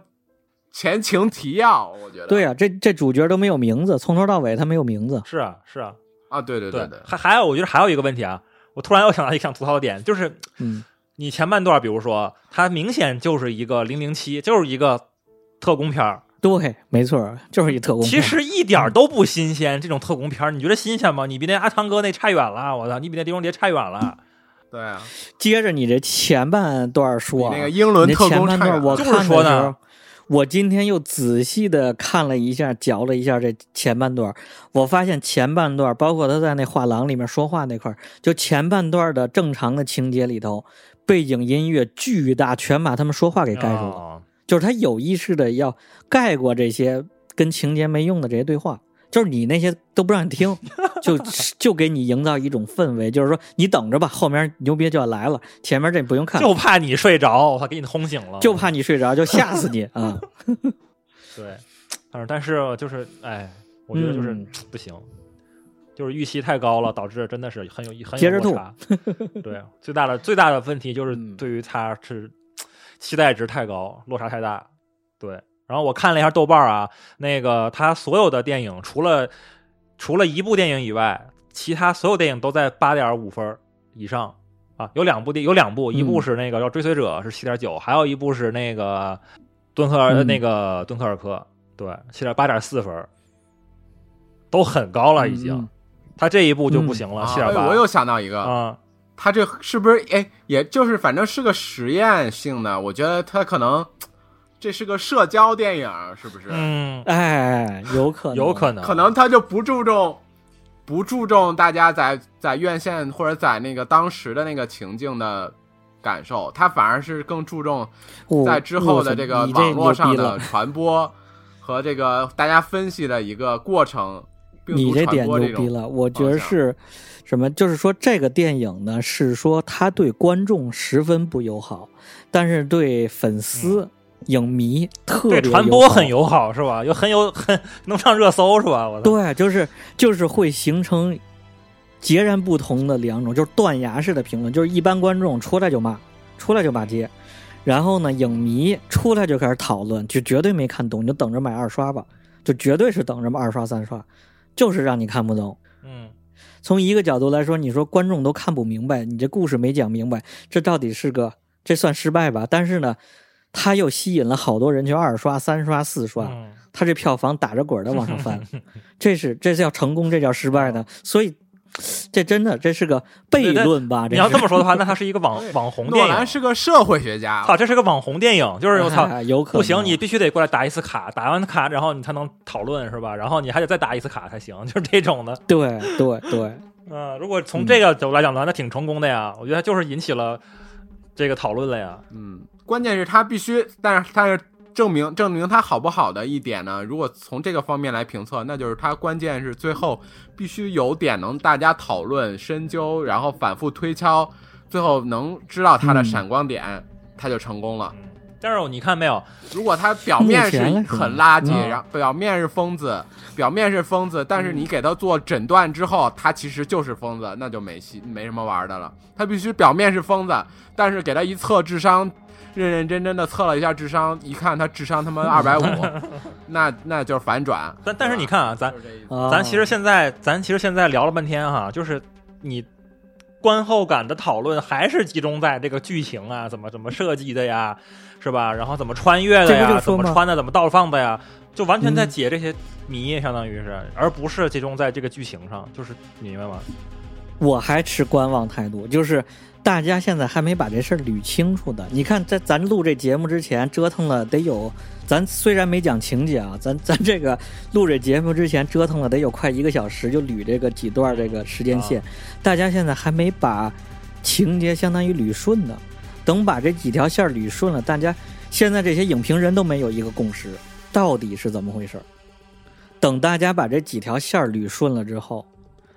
前情提要，我觉得。对啊，这这主角都没有名字，从头到尾他没有名字。是啊是啊，啊，对对对对，还还有我觉得还有一个问题啊，我突然又想到一个想吐槽的点，就是嗯，你前半段，比如说他明显就是一个零零七，就是一个特工片儿，对，没错，就是一特工。其实一点都不新鲜。这种特工片，你觉得新鲜吗？你比那阿汤哥那差远了，我操，你比那狄龙杰差远了。对啊，接着你这前半段说啊，那个英伦特工差远半段我就是说呢，我今天又仔细的看了一下，嚼了一下这前半段，我发现前半段，包括他在那画廊里面说话那块儿，就前半段的正常的情节里头，背景音乐巨大，全把他们说话给盖住了。哦就是他有意识的要盖过这些跟情节没用的这些对话，就是你那些都不让你听，就就给你营造一种氛围，就是说你等着吧，后面牛逼就要来了，前面这不用看，就怕你睡着，我操，给你轰醒了。就怕你睡着，就吓死你 啊！对，但是但是就是，哎，我觉得就是、嗯不行。就是预期太高了，导致真的是很有很有落差。对，最大的最大的问题就是嗯对于他是期待值太高，落差太大。对，然后我看了一下豆瓣啊，那个他所有的电影除了除了一部电影以外，其他所有电影都在八点五分以上啊。有两部电有两部，一部嗯是那个叫《追随者》是七点九，还有一部是那个敦刻尔、嗯那个敦刻尔克，对，七点八点四分，都很高了已经。嗯他这一部就不行了，啊七点八。哎我又想到一个，啊，他这是不是哎，也就是反正是个实验性的，我觉得他可能 这是个社交电影，是不是？嗯，哎，有可能，有可能，可能他就不注重不注重大家在在院线或者在那个当时的那个情境的感受，他反而是更注重在之后的这个网络上的传播和这个大家分析的一个过程。你这点牛逼了，我觉得是什么？就是说这个电影呢，是说他对观众十分不友好，但是对粉丝、影迷特别对传播很友友好是吧？又很有很能上热搜是吧？我对，就是就是会形成截然不同的两种，就是断崖式的评论，就是一般观众出来就骂，出来就骂街。然后呢，影迷出来就开始讨论，就绝对没看懂，你就等着买二刷吧，就绝对是等着二刷三刷，就是让你看不懂。嗯，从一个角度来说，你说观众都看不明白，你这故事没讲明白，这到底是个这算失败吧？但是呢，他又吸引了好多人去二刷、三刷、四刷，嗯他这票房打着滚的往上翻，这是这叫成功，这叫失败呢？所以 这真的这是个悖论吧？你要这么说的话，那他是一个网网红电影。诺兰是个社会学家，操，这是个网红电影，就是我操，哎有可能不行，你必须得过来打一次卡，打完卡，然后你才能讨论是吧？然后你还得再打一次卡才行，就是这种的。对对对，嗯，如果从这个角度来讲的话，那挺成功的呀。我觉得它就是引起了这个讨论了呀。嗯，关键是他必须，但是但是证明证明他好不好的一点呢？如果从这个方面来评测，那就是他关键是最后必须有点能大家讨论、深究，然后反复推敲，最后能知道他的嗯闪光点，他就成功了。嗯，但是你看没有？如果他表面是很垃圾，嗯然后表面是疯子，表面是疯子，但是你给他做诊断之后，他其实就是疯子，那就没戏，没什么玩的了。他必须表面是疯子，但是给他一测智商，认认真真的测了一下智商，一看他智商他妈二百五，那那就是反转。但但是你看啊，咱咱其实现在咱其实现在聊了半天哈，就是你观后感的讨论还是集中在这个剧情啊，怎么怎么设计的呀，是吧？然后怎么穿越的呀，怎么穿的，怎么倒放的呀，就完全在嗯解这些谜，相当于是，而不是集中在这个剧情上，就是你明白吗？我还持观望态度，就是大家现在还没把这事儿捋清楚的。你看，在咱录这节目之前折腾了得有，咱虽然没讲情节啊，咱 咱这个录这节目之前折腾了得有快一个小时，就捋这个几段这个时间线，大家现在还没把情节相当于捋顺呢。等把这几条线捋顺了，大家现在这些影评人都没有一个共识，到底是怎么回事儿？等大家把这几条线捋顺了之后，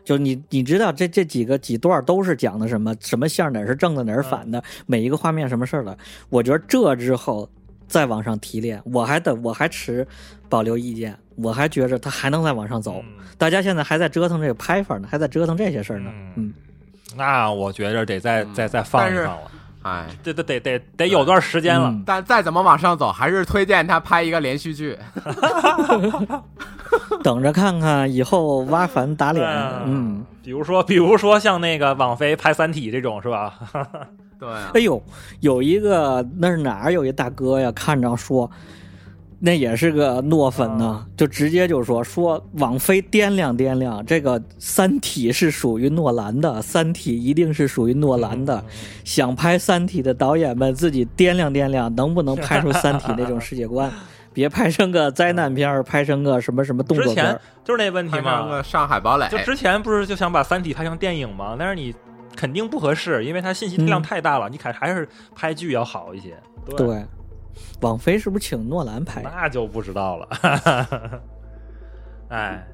就你你知道这这几个几段都是讲的什么什么线儿哪儿是正的哪儿是反的，每一个画面什么事儿的，我觉得这之后再往上提炼，我还等我还持保留意见，我还觉着他还能再往上走。嗯大家现在还在折腾这个拍法呢，还在折腾这些事儿呢。嗯嗯，那我觉着得再嗯再再放一放了，哎，这得得得得有段时间了。嗯但再怎么往上走，还是推荐他拍一个连续剧。等着看看以后挖坟打脸。嗯嗯，比如说，比如说像那个网飞拍《三体》这种是吧？对啊哎，呦，有一个那是哪儿有一大哥呀？看着说，那也是个诺粉呢，就直接就说说网飞掂量掂量，这个《三体》是属于诺兰的，《三体》一定是属于诺兰的。想拍《三体》的导演们自己掂量掂量，能不能拍出《三体》那种世界观？别拍成个灾难片儿，拍成个什么什么动作片儿。就是那问题嘛个，上海堡垒，就之前不是就想把《三体》拍成电影吗？但是你肯定不合适，因为它信息量嗯太大了，你还还是拍剧要好一些。对，对，网飞是不是请诺兰拍？那就不知道了。哎，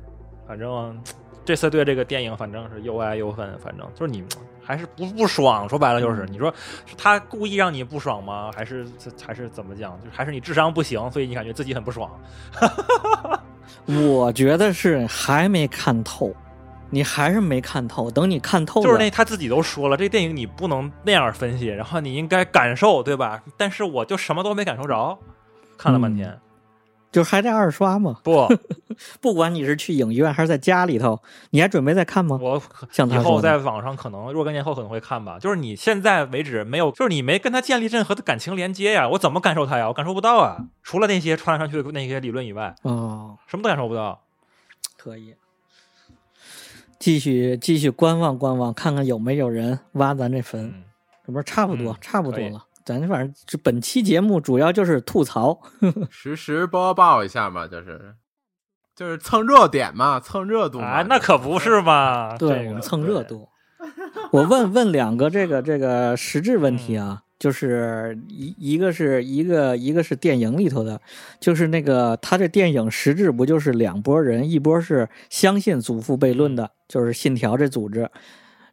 反正这次对这个电影反正是又爱又恨，反正就是你还是不不爽。说白了就是，你说是他故意让你不爽吗？还是还是怎么讲？就是还是你智商不行，所以你感觉自己很不爽。我觉得是还没看透，你还是没看透。等你看透了，就是那他自己都说了，这电影你不能那样分析，然后你应该感受，对吧？但是我就什么都没感受着，看了半天，就还在二刷嘛。不，不管你是去影院还是在家里头，你还准备再看吗？我像他说的以后在网上可能若干年后可能会看吧。就是你现在为止没有，就是你没跟他建立任何的感情连接呀，我怎么感受他呀？我感受不到啊！除了那些穿来穿去的那些理论以外，哦，什么都感受不到。可以，继续继续观望观望，看看有没有人挖咱这坟。嗯，这不是差不多，嗯差不多了。咱反正这本期节目主要就是吐槽，实时播报一下嘛，就是就是蹭热点嘛，蹭热度嘛。啊，那可不是嘛。对、这个我们蹭热。度。我问问两个这个这个实质问题啊，就是一一个是一个一个是电影里头的，就是那个他这电影实质不就是两拨人，一波是相信祖父悖论的，就是信条这组织，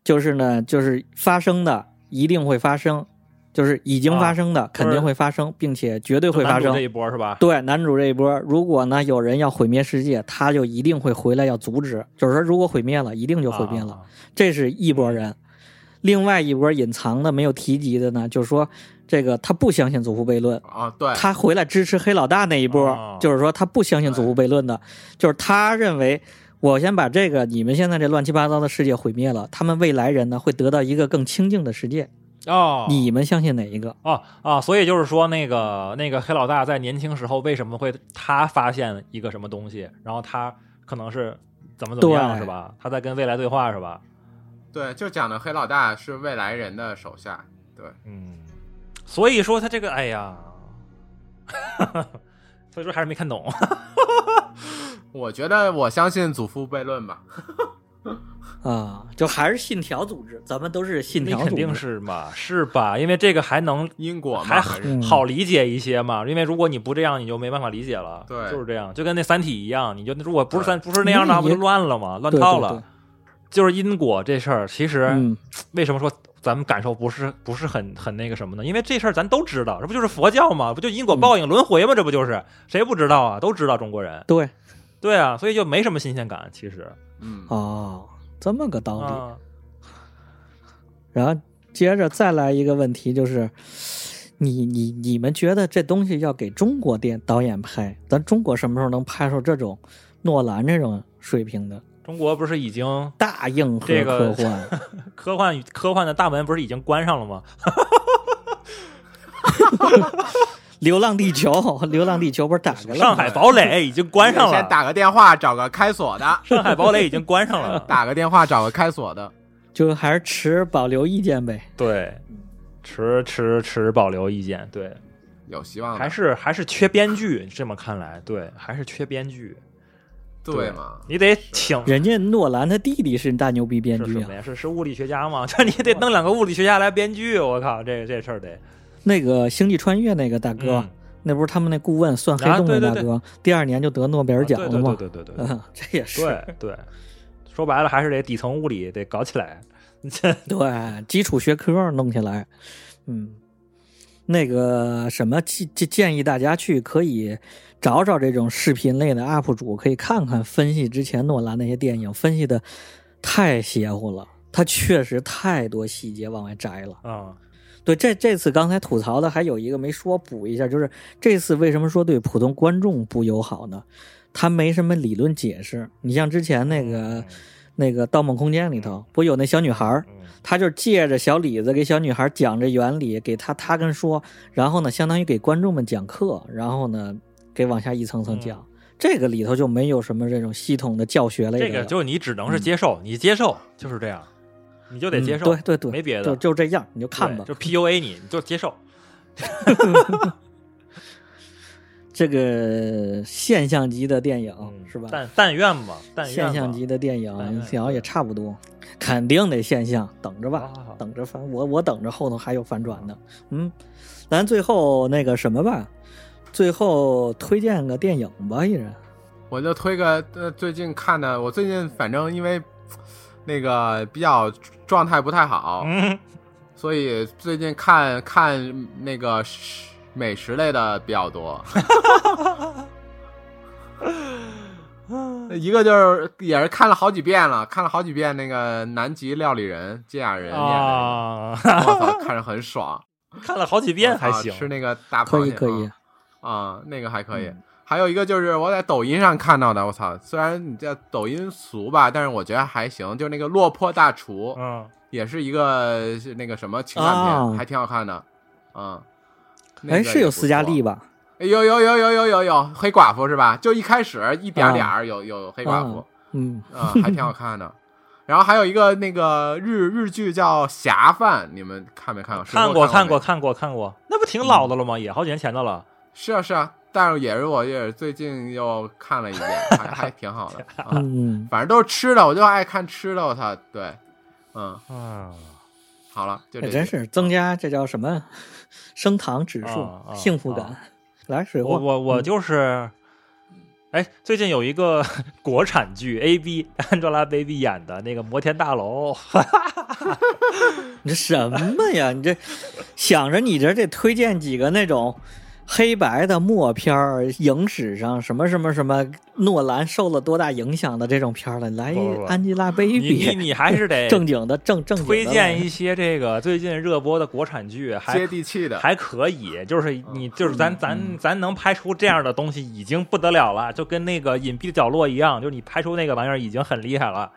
就是呢就是发生的一定会发生，就是已经发生的、肯定会发生，并且绝对会发生这。一波是吧？对男主这一波，如果呢有人要毁灭世界，他就一定会回来要阻止。就是说，如果毁灭了，一定就毁灭了。啊这是一拨人。另外一波隐藏的、没有提及的呢，就是说这个他不相信祖父悖论，啊，对，他回来支持黑老大那一波，哦就是说他不相信祖父悖论的，就是他认为。我先把这个你们现在这乱七八糟的世界毁灭了，他们未来人呢会得到一个更清净的世界。哦，你们相信哪一个？哦啊，所以就是说，那个那个黑老大在年轻时候为什么会他发现一个什么东西，然后他可能是怎么怎么样是吧？他在跟未来对话是吧？对，就讲的黑老大是未来人的手下。对，嗯，所以说他这个，哎呀，所以说还是没看懂。我觉得我相信祖父悖论吧。啊，就还是信条组织，咱们都是信那肯条组织。定是嘛，是吧？因为这个还能因果嘛，还好理解一些嘛。因为如果你不这样，你就没办法理解了。对就是这样，就跟那《三体》一样，你就如果不是三不是那样的不就乱了吗？乱套了。对对就是因果这事儿，其实嗯，为什么说咱们感受不是不是很很那个什么呢？因为这事儿咱都知道，这不就是佛教吗？不就因果报应、轮回吗？这不就是谁不知道啊？都知道中国人。对，对啊，所以就没什么新鲜感。其实嗯，哦，这么个道理。啊，然后接着再来一个问题，就是你你你们觉得这东西要给中国电导演拍，咱中国什么时候能拍出这种诺兰这种水平的中国不是已经大硬核这个科幻？科幻科幻的大门不是已经关上了吗？流浪地球，流浪地球不是打开了吗？上海堡垒已经关上了，先打个电话找个开锁的，上海堡垒已经关上了。打个电话找个开锁的。就还是持保留意见呗。对，持持持保留意见。对，有希望，还是还是缺编剧。这么看来，对，还是缺编剧。对嘛？你得请人家诺兰他弟弟是大牛逼编剧啊是什么，呀？是是物理学家吗？这你得弄两个物理学家来编剧，我靠，这这事儿得那个《星际穿越》那个大哥，嗯那不是他们那顾问算黑洞啊对对对那大哥，第二年就得诺贝尔奖啊对了吗？对对对对对嗯，这也是对对，说白了还是得底层物理得搞起来。对，基础学科弄起来，嗯，那个什么建建建议大家去可以找找这种视频类的 UP 主，可以看看分析之前诺兰那些电影，分析的太邪乎了，他确实太多细节往外摘了。啊，对，这这次刚才吐槽的还有一个没说，补一下，就是这次为什么说对普通观众不友好呢？他没什么理论解释。你像之前那个、那个《盗梦空间》里头，不有那小女孩儿，嗯他就借着小李子给小女孩讲这原理，给他他跟说，然后呢，相当于给观众们讲课，然后呢，给往下一层层讲。这个里头就没有什么这种系统的教学类的了。这个就你只能是接受，你接受就是这样，你就得接受，嗯对对对，没别的就就这样，你就看吧。就 PUA 你，你就接受。这个现象级的电影、嗯是吧？但但愿吧，但愿现象级的电影想也差不多，肯定得现象，等着吧等着反我我等着后头还有反转呢。嗯，咱最后那个什么吧，最后推荐个电影吧，一人。我就推个呃最近看的，我最近反正因为那个比较状态不太好，嗯，所以最近看看那个食美食类的比较多。嗯 一个就是也是看了好几遍了，看了好几遍那个南极料理人金雅人演的我操，看着很爽，看了好几遍还行。吃那个大可螃蟹以可以啊，啊那个还可以。嗯还有一个就是我在抖音上看到的，我操，虽然你叫抖音俗吧，但是我觉得还行，就是那个落魄大厨，嗯，也是一个是那个什么情感片，啊还挺好看的，嗯。那哎，个是有斯嘉丽吧？有有有有有有有黑寡妇是吧？就一开始一点点儿有有黑寡妇嗯，啊，还挺好看的。然后还有一个那个日日剧叫《侠饭》，你们看没看过？看过看过过。看过看过，那不挺老的了吗？也好几年前的了。是啊是啊，但是也是我也是最近又看了一遍，还还挺好的。啊、嗯，反正都是吃的，我就爱看吃的。我操，对，嗯，嗯，好了，就这真是增加这叫什么 升糖指数啊、啊幸福感啊。来，水货，我我我嗯就是，哎，最近有一个国产剧 A B Angelababy 演的那个摩天大楼，你这什么呀？你这想着你这得推荐几个那种黑白的默片儿，影史上什么什么什么诺兰受了多大影响的这种片儿了，来一不不不。安吉拉贝你你比，你还是得 正经的正正经推荐一些这个最近热播的国产剧，还接地气的，还可以，就是你就是嗯咱咱咱能拍出这样的东西已经不得了了，就跟那个隐蔽的角落一样，就是你拍出那个玩意儿已经很厉害了。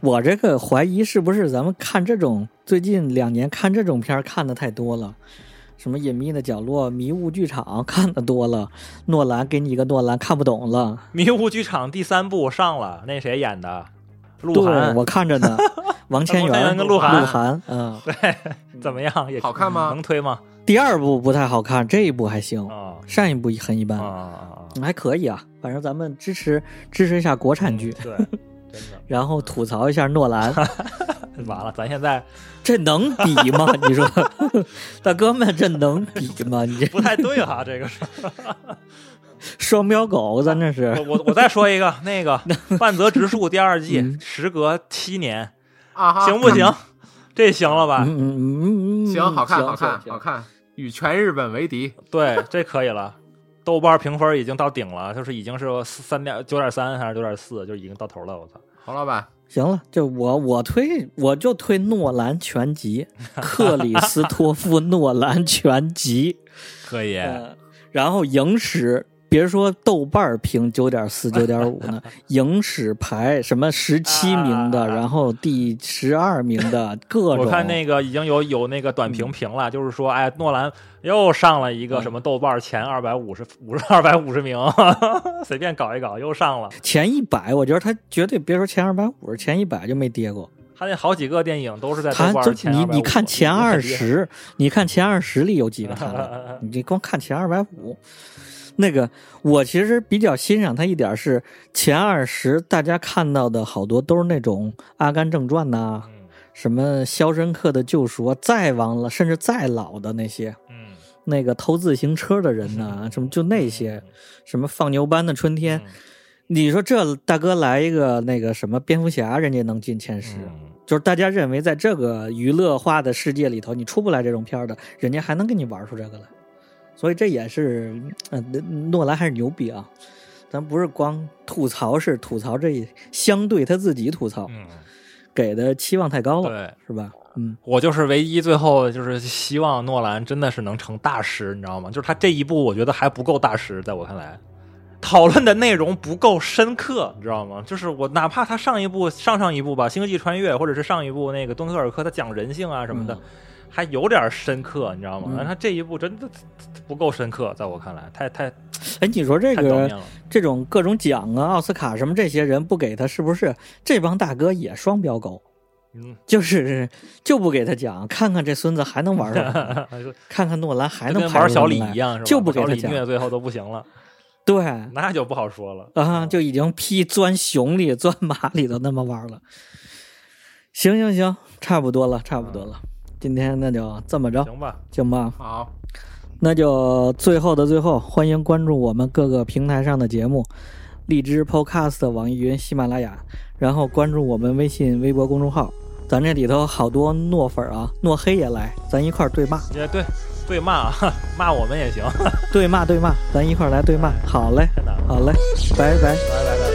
我这个怀疑是不是咱们看这种最近两年看这种片儿看的太多了，什么隐秘的角落、迷雾剧场看的多了，诺兰给你一个诺兰看不懂了。迷雾剧场第三部上了，那谁演的？鹿，晗我看着呢，王千源源跟鹿晗晗，嗯，怎么样？也好看吗能推吗？第二部不太好看，这一部还行，啊上一部很一般！还可以啊。反正咱们支持支持一下国产剧，对，然后吐槽一下诺兰，完了，咱现在 这能比吗？你说，大哥们，这能比吗？你这不太对哈，这个是。双标狗，咱这是我我我再说一个，那个《半泽直树》第二季，嗯时隔七年，啊，行不行？这行了吧？嗯嗯嗯嗯嗯，行，好看，行好看，行好看，与全日本为敌。对，这可以了。豆瓣评分已经到顶了，就是已经是三点九点三还是九点四，就已经到头了。我操！黄老板，行了，就我我推我就推诺兰全集，克里斯托夫诺兰全集，可以，呃，然后影史。别说豆瓣儿评九点四、九点五呢，影史排什么十七名的，啊然后第十二名的 各种。我看那个已经有有那个短评评了，就是说，哎，诺兰又上了一个什么豆瓣前二百五十五十二百五十名，随便搞一搞又上了。前一百，我觉得他绝对别说前二百五十，前一百就没跌过。他那好几个电影都是在豆他就瓣前你你看前二十，你看前二十里有几个他的？你这光看前二百五，那个我其实比较欣赏他一点是前二十，大家看到的好多都是那种《阿甘正传》呐，嗯什么《肖申克的救赎》啊，再往了，甚至再老的那些，嗯，那个偷自行车的人呐，什么就那些，什么放牛班的春天，嗯你说这大哥来一个那个什么蝙蝠侠，人家能进前十。嗯就是大家认为在这个娱乐化的世界里头，你出不来这种片儿的，人家还能给你玩出这个来，所以这也是，呃，诺兰还是牛逼啊！咱不是光吐槽，是吐槽这相对他自己吐槽，嗯，给的期望太高了，对。是吧？嗯，我就是唯一最后就是希望诺兰真的是能成大师，你知道吗？就是他这一部我觉得还不够大师，在我看来，讨论的内容不够深刻，你知道吗？就是我哪怕他上一部、上上一部吧，《星际穿越》或者是上一部那个《敦刻尔克》，他讲人性啊什么的，嗯还有点深刻，你知道吗？嗯但他这一部真的不够深刻，在我看来，太太哎，你说这个。这种各种奖啊、奥斯卡什么这些人不给他，是不是这帮大哥也双标狗？嗯，就是就不给他奖，看看这孙子还能玩什么，看看诺兰还能玩小李一样，是吧？就不给他奖虐最后都不行了，对，那就不好说了啊，就已经劈钻熊里、钻马里头那么玩了。行行行，差不多了，差不多了。今天那就这么着，行吧？行吧？好，那就最后的最后，欢迎关注我们各个平台上的节目，荔枝 Podcast、网易云、喜马拉雅，然后关注我们微信、微博公众号。咱这里头好多诺粉儿啊，诺黑也来，咱一块儿对骂，也对，对骂啊，骂我们也行。对骂对骂，咱一块儿来对骂。好嘞，好嘞，拜拜拜。拜拜。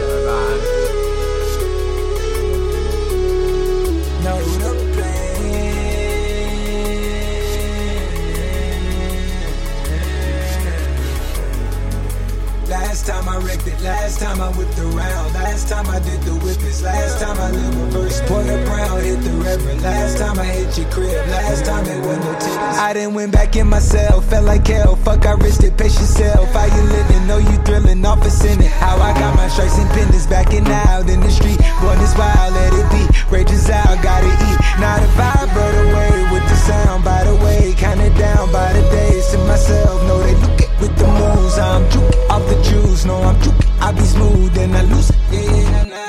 Last time I whipped around, last time I did the whippers, last time I lived reverse. Porter Brown hit the reverend, last time I hit your crib, last time it went no tickets. I done went back in myself, felt like hell. Fuck, I risked it, pace yourself. How you living? Know you thrilling, off in it. How I got my stripes and pendants back and out in the street. Born this wild, let it be. Rages out, gotta eat. Not a vibe, but away with the sound. By the way, kinda down by the days to myself. Know they look with the moves. I'm juke off the juice. No, I'm juke. I be smooth and I lose. it. yeah, nah, nah.